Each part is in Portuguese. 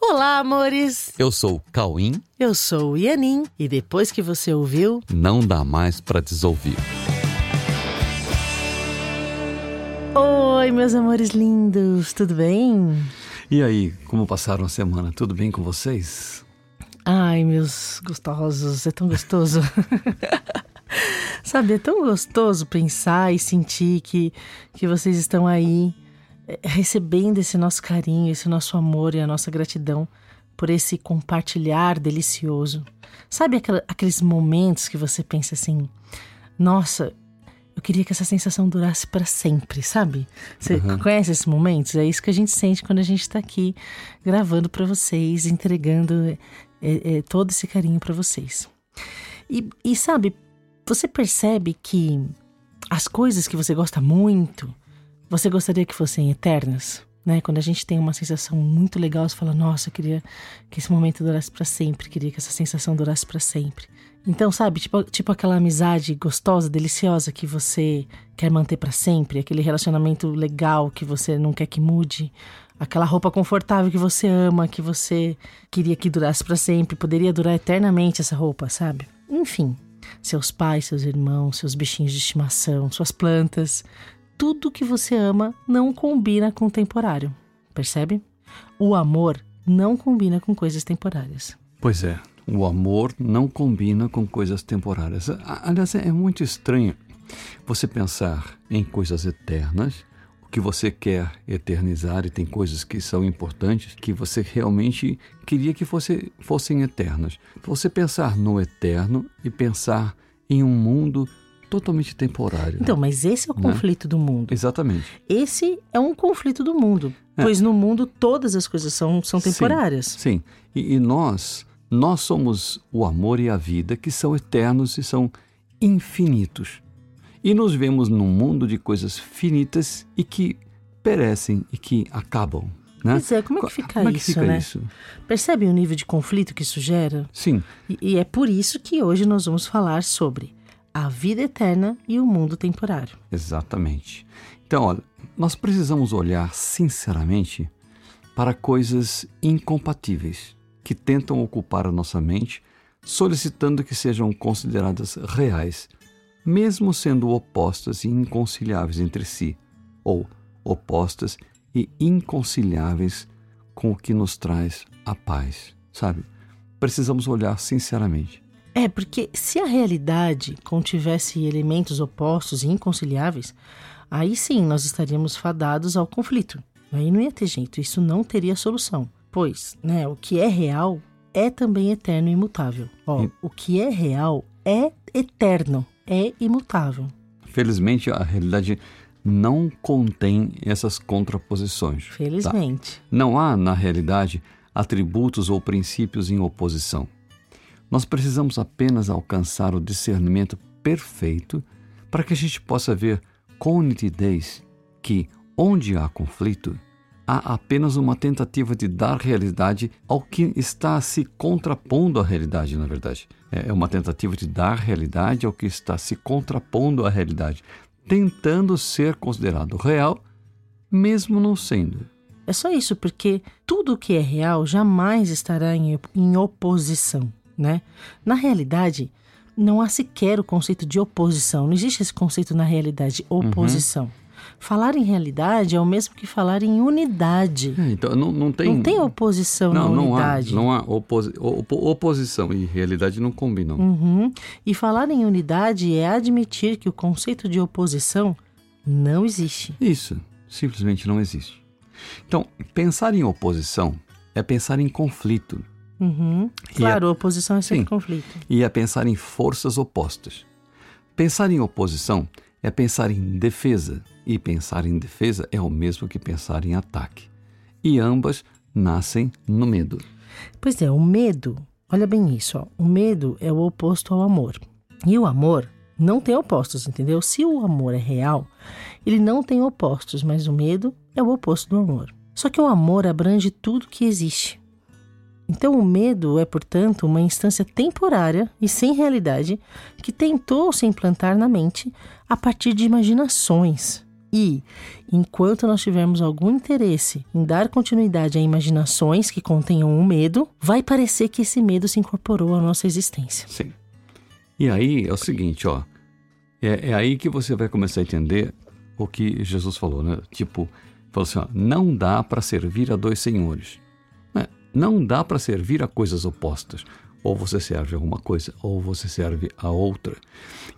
Olá, amores! Eu sou o Cauim. Eu sou o Ianin e depois que você ouviu, não dá mais para desouvir. Oi, meus amores lindos, tudo bem? E aí, como passaram a semana? Tudo bem com vocês? Ai, meus gostosos, é tão gostoso. Sabe, é tão gostoso pensar e sentir que, que vocês estão aí recebendo esse nosso carinho, esse nosso amor e a nossa gratidão por esse compartilhar delicioso. Sabe aqueles momentos que você pensa assim: nossa, eu queria que essa sensação durasse para sempre, sabe? Você uhum. conhece esses momentos? É isso que a gente sente quando a gente está aqui gravando para vocês, entregando é, é, todo esse carinho para vocês. E, e sabe, você percebe que as coisas que você gosta muito, você gostaria que fossem eternas? Né? Quando a gente tem uma sensação muito legal, você fala: Nossa, eu queria que esse momento durasse para sempre, queria que essa sensação durasse para sempre. Então, sabe, tipo, tipo aquela amizade gostosa, deliciosa que você quer manter para sempre, aquele relacionamento legal que você não quer que mude, aquela roupa confortável que você ama, que você queria que durasse para sempre, poderia durar eternamente essa roupa, sabe? Enfim, seus pais, seus irmãos, seus bichinhos de estimação, suas plantas, tudo que você ama não combina com o temporário, percebe? O amor não combina com coisas temporárias. Pois é, o amor não combina com coisas temporárias. Aliás, é muito estranho você pensar em coisas eternas, o que você quer eternizar, e tem coisas que são importantes que você realmente queria que fosse, fossem eternas. Você pensar no eterno e pensar em um mundo totalmente temporário. Então, mas esse é o né? conflito do mundo. Exatamente. Esse é um conflito do mundo, é. pois no mundo todas as coisas são, são temporárias. Sim, sim. E, e nós nós somos o amor e a vida que são eternos e são infinitos. E nos vemos num mundo de coisas finitas e que perecem e que acabam. Né? Pois é, como é que fica, como isso, é que fica né? isso? Percebe o nível de conflito que isso gera? Sim. E, e é por isso que hoje nós vamos falar sobre a vida eterna e o mundo temporário. Exatamente. Então, olha, nós precisamos olhar sinceramente para coisas incompatíveis que tentam ocupar a nossa mente, solicitando que sejam consideradas reais, mesmo sendo opostas e inconciliáveis entre si, ou opostas e inconciliáveis com o que nos traz a paz, sabe? Precisamos olhar sinceramente. É, porque se a realidade contivesse elementos opostos e inconciliáveis, aí sim nós estaríamos fadados ao conflito. Aí não ia ter jeito, isso não teria solução. Pois, né, o que é real é também eterno e imutável. Ó, e... o que é real é eterno, é imutável. Felizmente, a realidade não contém essas contraposições. Tá? Felizmente. Tá? Não há, na realidade, atributos ou princípios em oposição. Nós precisamos apenas alcançar o discernimento perfeito para que a gente possa ver com nitidez que, onde há conflito, há apenas uma tentativa de dar realidade ao que está se contrapondo à realidade, na verdade. É, é uma tentativa de dar realidade ao que está se contrapondo à realidade, tentando ser considerado real, mesmo não sendo. É só isso, porque tudo que é real jamais estará em oposição, né? Na realidade, não há sequer o conceito de oposição. Não existe esse conceito na realidade, oposição. Uhum. Falar em realidade é o mesmo que falar em unidade. É, então não, não tem. Não tem oposição não, na unidade. Não há, não há oposi oposição e realidade não combinam. Uhum. E falar em unidade é admitir que o conceito de oposição não existe. Isso, simplesmente não existe. Então, pensar em oposição é pensar em conflito. Uhum. Claro, é... oposição é sempre Sim. conflito. E é pensar em forças opostas. Pensar em oposição é pensar em defesa, e pensar em defesa é o mesmo que pensar em ataque. E ambas nascem no medo. Pois é, o medo, olha bem isso, ó, o medo é o oposto ao amor. E o amor não tem opostos, entendeu? Se o amor é real, ele não tem opostos, mas o medo é o oposto do amor. Só que o amor abrange tudo que existe. Então, o medo é, portanto, uma instância temporária e sem realidade que tentou se implantar na mente a partir de imaginações, E, enquanto nós tivermos algum interesse em dar continuidade a imaginações que contenham um medo, vai parecer que esse medo se incorporou à nossa existência. Sim. E aí é o seguinte, ó. É, é aí que você vai começar a entender o que Jesus falou, né? Tipo, falou assim, ó, não dá para servir a dois senhores. Não dá para servir a coisas opostas. Ou você serve a uma coisa, ou você serve a outra.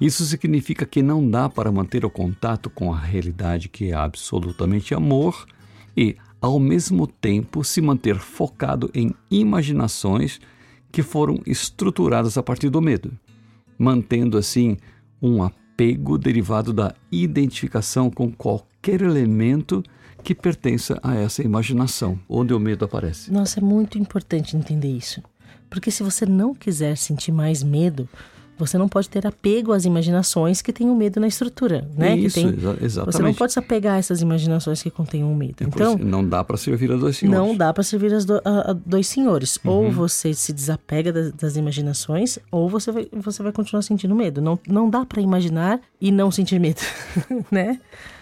Isso significa que não dá para manter o contato com a realidade que é absolutamente amor e, ao mesmo tempo, se manter focado em imaginações que foram estruturadas a partir do medo, mantendo assim um apego derivado da identificação com qualquer elemento que pertença a essa imaginação, onde o medo aparece. Nossa, é muito importante entender isso. Porque se você não quiser sentir mais medo, você não pode ter apego às imaginações que têm o medo na estrutura, né? Isso, tem, exa exatamente. Você não pode se apegar a essas imaginações que contêm o medo. Então, não dá para servir a dois senhores. Não dá para servir do, a, a, dois senhores. Uhum. Ou você se desapega das, das, imaginações, ou você vai, você vai continuar sentindo medo. Não, não dá para imaginar e não sentir medo, né?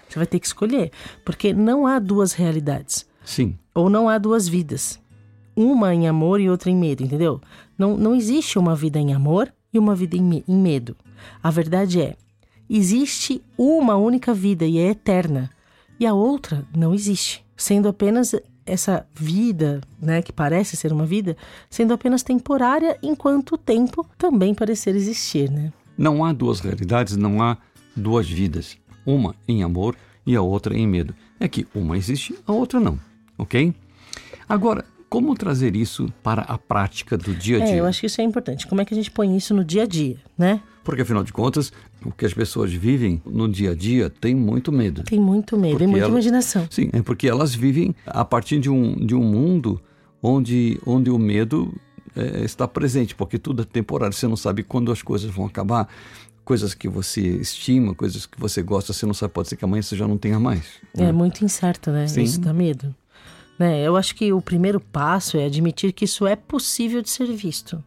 Você vai ter que escolher, porque não há duas realidades. Sim. Ou não há duas vidas uma em amor e outra em medo, entendeu? Não, não existe uma vida em amor e uma vida em, em medo. A verdade é, existe uma única vida e é eterna, e a outra não existe, sendo apenas essa vida, né, que parece ser uma vida, sendo apenas temporária, enquanto o tempo também parecer existir, né? Não há duas realidades, não há duas vidas, uma em amor e a outra em medo. É que uma existe, a outra não, ok? Agora, como trazer isso para a prática do dia a dia? É, eu acho que isso é importante. Como é que a gente põe isso no dia a dia, né? Porque, afinal de contas, o que as pessoas vivem no dia a dia tem muito medo. Tem muito medo, tem muita elas, imaginação. Sim, é porque elas vivem a partir de um, de um mundo onde, onde o medo é, está presente, porque tudo é temporário, você não sabe quando as coisas vão acabar. Coisas que você estima, coisas que você gosta, você não sabe, pode ser que amanhã você já não tenha mais. É né? muito incerto, né? Sim. Isso dá medo. Né? Eu acho que o primeiro passo é admitir que isso é possível de ser visto.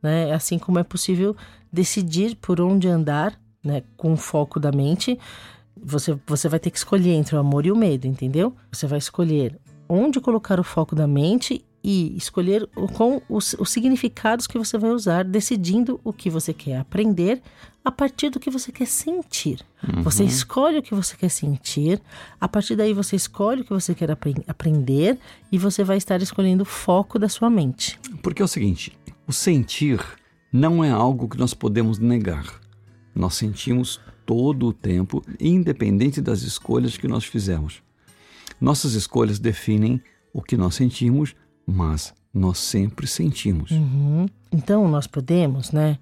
Né? Assim como é possível decidir por onde andar né? com o foco da mente. Você, você vai ter que escolher entre o amor e o medo, entendeu? Você vai escolher onde colocar o foco da mente e escolher com os, os, significados que você vai usar, decidindo o que você quer aprender a partir do que você quer sentir. Uhum. Você escolhe o que você quer sentir, a partir daí você escolhe o que você quer apre aprender e você vai estar escolhendo o foco da sua mente. Porque é o seguinte: o sentir não é algo que nós podemos negar. Nós sentimos todo o tempo, independente das escolhas que nós fizemos. Nossas escolhas definem o que nós sentimos mas nós sempre sentimos. Uhum. Então nós podemos, né?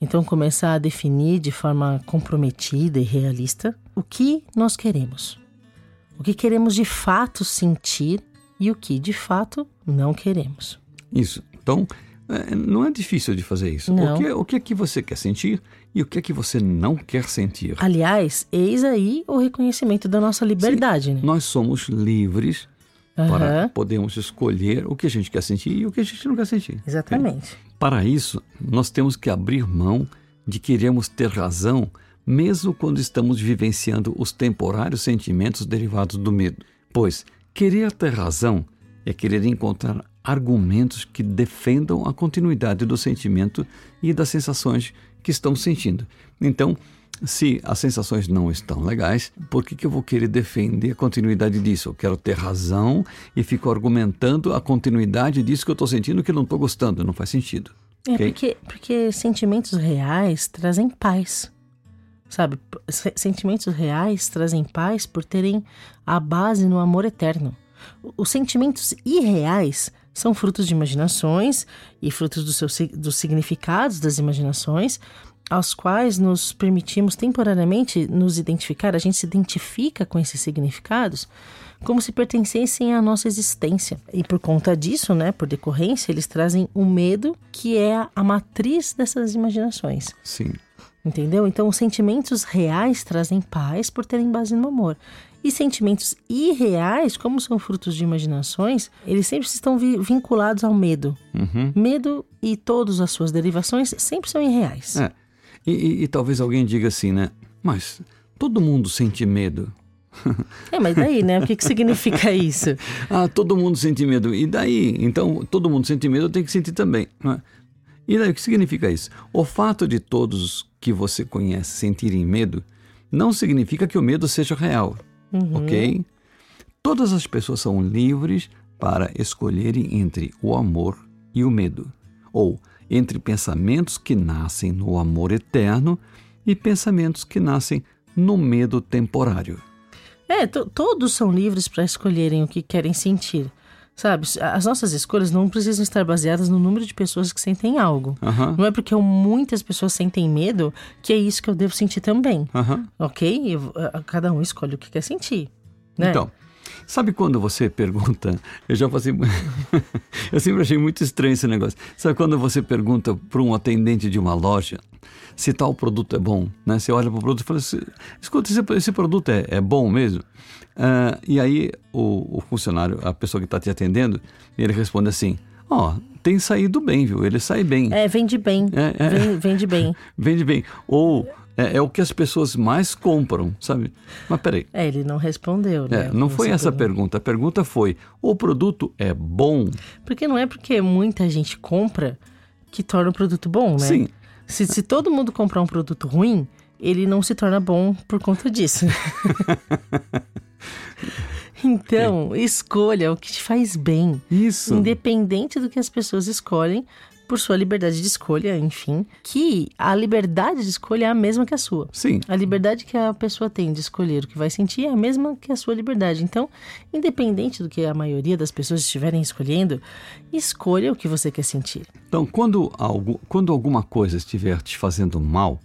Então começar a definir de forma comprometida e realista o que nós queremos. O que queremos de fato sentir e o que de fato não queremos. Isso. Então, é, não é difícil de fazer isso. Não. O, que, o que é que você quer sentir e o que é que você não quer sentir. Aliás, eis aí o reconhecimento da nossa liberdade. Sim, né? Nós somos livres uhum. para podermos escolher o que a gente quer sentir e o que a gente não quer sentir. Exatamente. Para isso, nós temos que abrir mão de queremos ter razão, mesmo quando estamos vivenciando os temporários sentimentos derivados do medo. Pois querer ter razão é querer encontrar argumentos que defendam a continuidade do sentimento e das sensações que estamos sentindo. Então, se as sensações não estão legais, por que, que eu vou querer defender a continuidade disso? Eu quero ter razão e fico argumentando a continuidade disso que eu estou sentindo que eu não estou gostando. Não faz sentido. É okay? porque, porque sentimentos reais trazem paz. Sabe? Sentimentos reais trazem paz por terem a base no amor eterno. Os sentimentos irreais são frutos de imaginações e frutos do seu, dos significados das imaginações, aos quais nos permitimos temporariamente nos identificar, a gente se identifica com esses significados como se pertencessem à nossa existência. E por conta disso, né, por decorrência, eles trazem o medo que é a matriz dessas imaginações. Sim. Entendeu? Então, os sentimentos reais trazem paz por terem base no amor. E sentimentos irreais, como são frutos de imaginações, eles sempre estão vi vinculados ao medo. Uhum. Medo e todas as suas derivações sempre são irreais. É. E, e, e, talvez alguém diga assim, né? Mas todo mundo sente medo. É, mas daí, né? O que, que significa isso? ah, todo mundo sente medo. E daí? Então, todo mundo sente medo, eu tenho que sentir também. Não é? E daí, o que significa isso? O fato de todos que você conhece sentirem medo não significa que o medo seja real, uhum. ok? Todas as pessoas são livres para escolherem entre o amor e o medo, ou entre pensamentos que nascem no amor eterno e pensamentos que nascem no medo temporário. É, todos são livres para escolherem o que querem sentir. Sabe, as nossas escolhas não precisam estar baseadas no número de pessoas que sentem algo. Uhum. Não é porque muitas pessoas sentem medo que é isso que eu devo sentir também. Uhum. Ok? Eu, cada um escolhe o que quer sentir. Né? Então, Sabe quando você pergunta? Eu já passei. eu sempre achei muito estranho esse negócio. Sabe quando você pergunta para um atendente de uma loja se tal produto é bom? Né? Você olha para o produto e fala assim: escuta, esse, esse produto é, é bom mesmo? Uh, e aí o, o, funcionário, a pessoa que está te atendendo, ele responde assim: Ó, oh, tem saído bem, viu? Ele sai bem. É, vende bem. É, é, vende bem. vende bem. Ou é, é, o que as pessoas mais compram, sabe? Mas peraí. É, ele não respondeu, né? É, não foi essa a pergunta. A pergunta foi: o produto é bom? Porque não é porque muita gente compra que torna o produto bom, né? Sim. Se, se todo mundo comprar um produto ruim, ele não se torna bom por conta disso. então, escolha o que te faz bem. Isso. Independente do que as pessoas escolhem, por sua liberdade de escolha, enfim, que a liberdade de escolha é a mesma que a sua. Sim. A liberdade que a pessoa tem de escolher o que vai sentir é a mesma que a sua liberdade. Então, independente do que a maioria das pessoas estiverem escolhendo, escolha o que você quer sentir. Então, quando, algo, quando alguma coisa estiver te fazendo mal,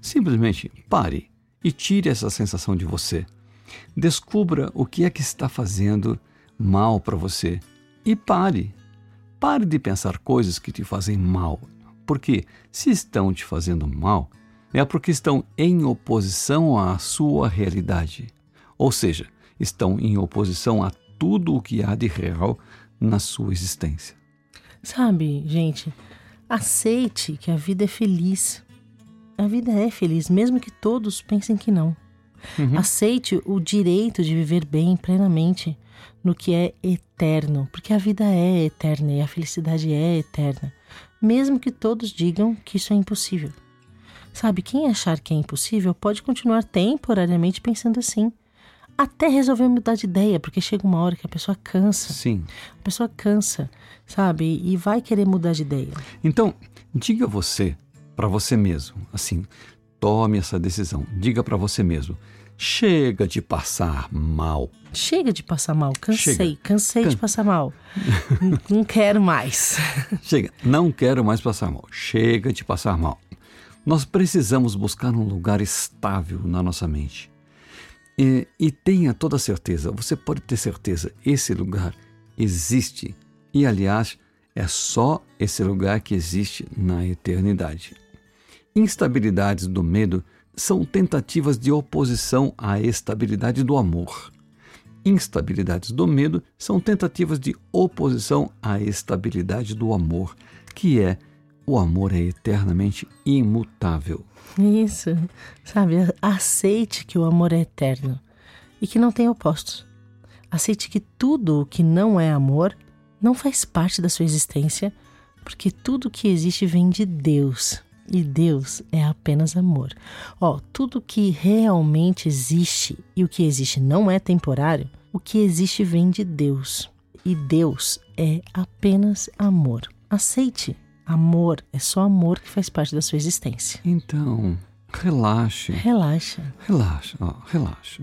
simplesmente pare e tire essa sensação de você. Descubra o que é que está fazendo mal para você e pare Pare de pensar coisas que te fazem mal, porque se estão te fazendo mal, é porque estão em oposição à sua realidade. Ou seja, estão em oposição a tudo o que há de real na sua existência. Sabe, gente, aceite que a vida é feliz. A vida é feliz, mesmo que todos pensem que não. Uhum. Aceite o direito de viver bem plenamente no que é eterno, porque a vida é eterna e a felicidade é eterna, mesmo que todos digam que isso é impossível. Sabe, quem achar que é impossível pode continuar temporariamente pensando assim, até resolver mudar de ideia, porque chega uma hora que a pessoa cansa. Sim. A pessoa cansa, sabe, e vai querer mudar de ideia. Então, diga você para você mesmo, assim, tome essa decisão. Diga para você mesmo: chega de passar mal. Chega de passar mal, cansei, chega. cansei Can... de passar mal. não quero mais. Chega, não quero mais passar mal. Chega de passar mal. Nós precisamos buscar um lugar estável na nossa mente. E, e tenha toda certeza, você pode ter certeza, esse lugar existe. E aliás, é só esse lugar que existe na eternidade. Instabilidades do medo são tentativas de oposição à estabilidade do amor. Instabilidades do medo são tentativas de oposição à estabilidade do amor, que é o amor é eternamente imutável. Isso, sabe? Aceite que o amor é eterno e que não tem opostos. Aceite que tudo o que não é amor não faz parte da sua existência, porque tudo que existe vem de Deus. E Deus é apenas amor. Ó, tudo que realmente existe e o que existe não é temporário, o que existe vem de Deus. E Deus é apenas amor. Aceite. Amor é só amor que faz parte da sua existência. Então, relaxe. Relaxa. Relaxa, ó, relaxa.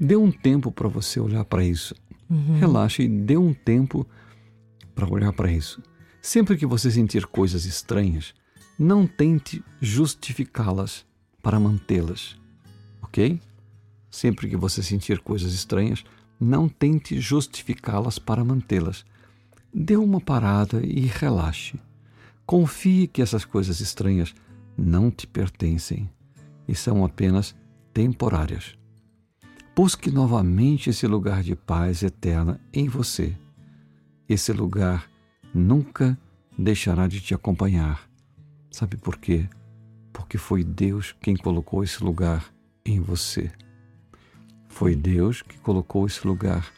Dê um tempo para você olhar para isso. Uhum. Relaxe e dê um tempo para olhar para isso. Sempre que você sentir coisas estranhas, não tente justificá-las para mantê-las, ok? Sempre que você sentir coisas estranhas, não tente justificá-las para mantê-las. Dê uma parada e relaxe. Confie que essas coisas estranhas não te pertencem e são apenas temporárias. Busque novamente esse lugar de paz eterna em você. Esse lugar nunca deixará de te acompanhar Sabe por quê? Porque foi Deus quem colocou esse lugar em você. Foi Deus que colocou esse lugar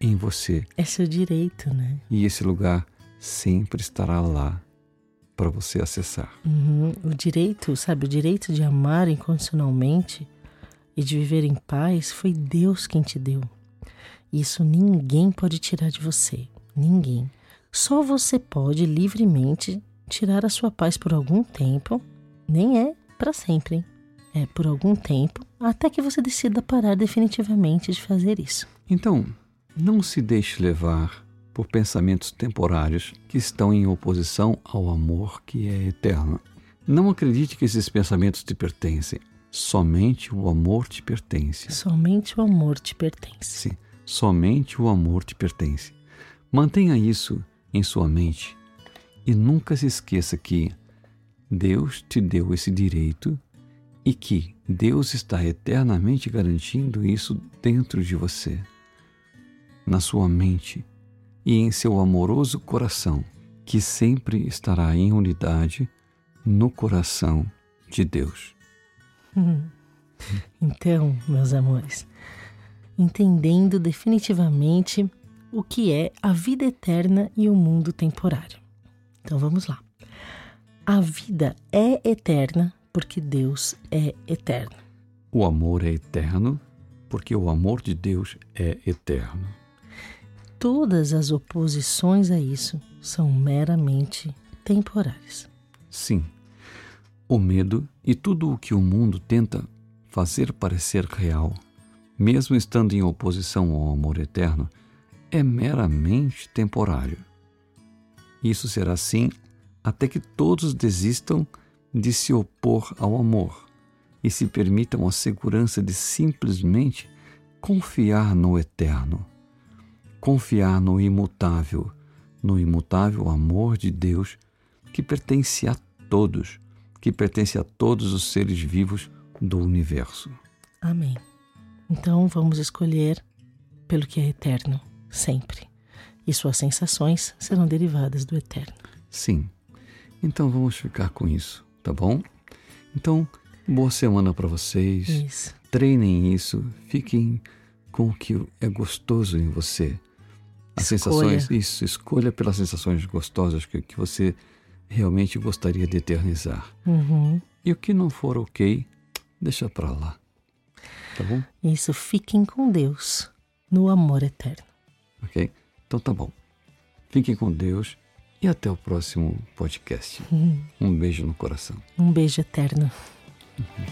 em você. É seu direito, né? E esse lugar sempre estará lá para você acessar. Uhum. O direito, sabe, o direito de amar incondicionalmente e de viver em paz foi Deus quem te deu. Isso ninguém pode tirar de você. Ninguém. Só você pode livremente tirar a sua paz por algum tempo. Nem é para sempre? É por algum tempo, até que você decida parar definitivamente de fazer isso. Então, não se deixe levar por pensamentos temporários que estão em oposição ao amor que é eterno. Não acredite que esses pensamentos te pertencem. Somente o amor te pertence. Somente o amor te pertence. Sim, somente o amor te pertence. Mantenha isso em sua mente e nunca se esqueça que Deus te deu esse direito e que Deus está eternamente garantindo isso dentro de você, na sua mente e em seu amoroso coração, que sempre estará em unidade no coração de Deus. Então, meus amores, entendendo definitivamente o que é a vida eterna e o mundo temporário. Então vamos lá. A vida é eterna porque Deus é eterno. O amor é eterno porque o amor de Deus é eterno. Todas as oposições a isso são meramente temporárias. Sim, o medo e tudo o que o mundo tenta fazer parecer real, mesmo estando em oposição ao amor eterno, é meramente temporário. Isso será assim até que todos desistam de se opor ao amor e se permitam a segurança de simplesmente confiar no eterno, confiar no imutável, no imutável amor de Deus que pertence a todos, que pertence a todos os seres vivos do universo. Amém. Então vamos escolher pelo que é eterno, sempre. E suas sensações serão derivadas do eterno. Sim. Então vamos ficar com isso tá bom? Então, boa semana para vocês. Isso. Treinem isso, fiquem com o que é gostoso em você. As escolha. sensações, isso, escolha pelas sensações gostosas que, que você realmente gostaria de eternizar. Uhum. E o que não for ok, deixa para lá. Tá bom? Isso, fiquem com Deus no amor eterno. Ok? Então tá bom. Fiquem com Deus e até o próximo podcast. Uhum. Um beijo no coração. Um beijo eterno. Uhum.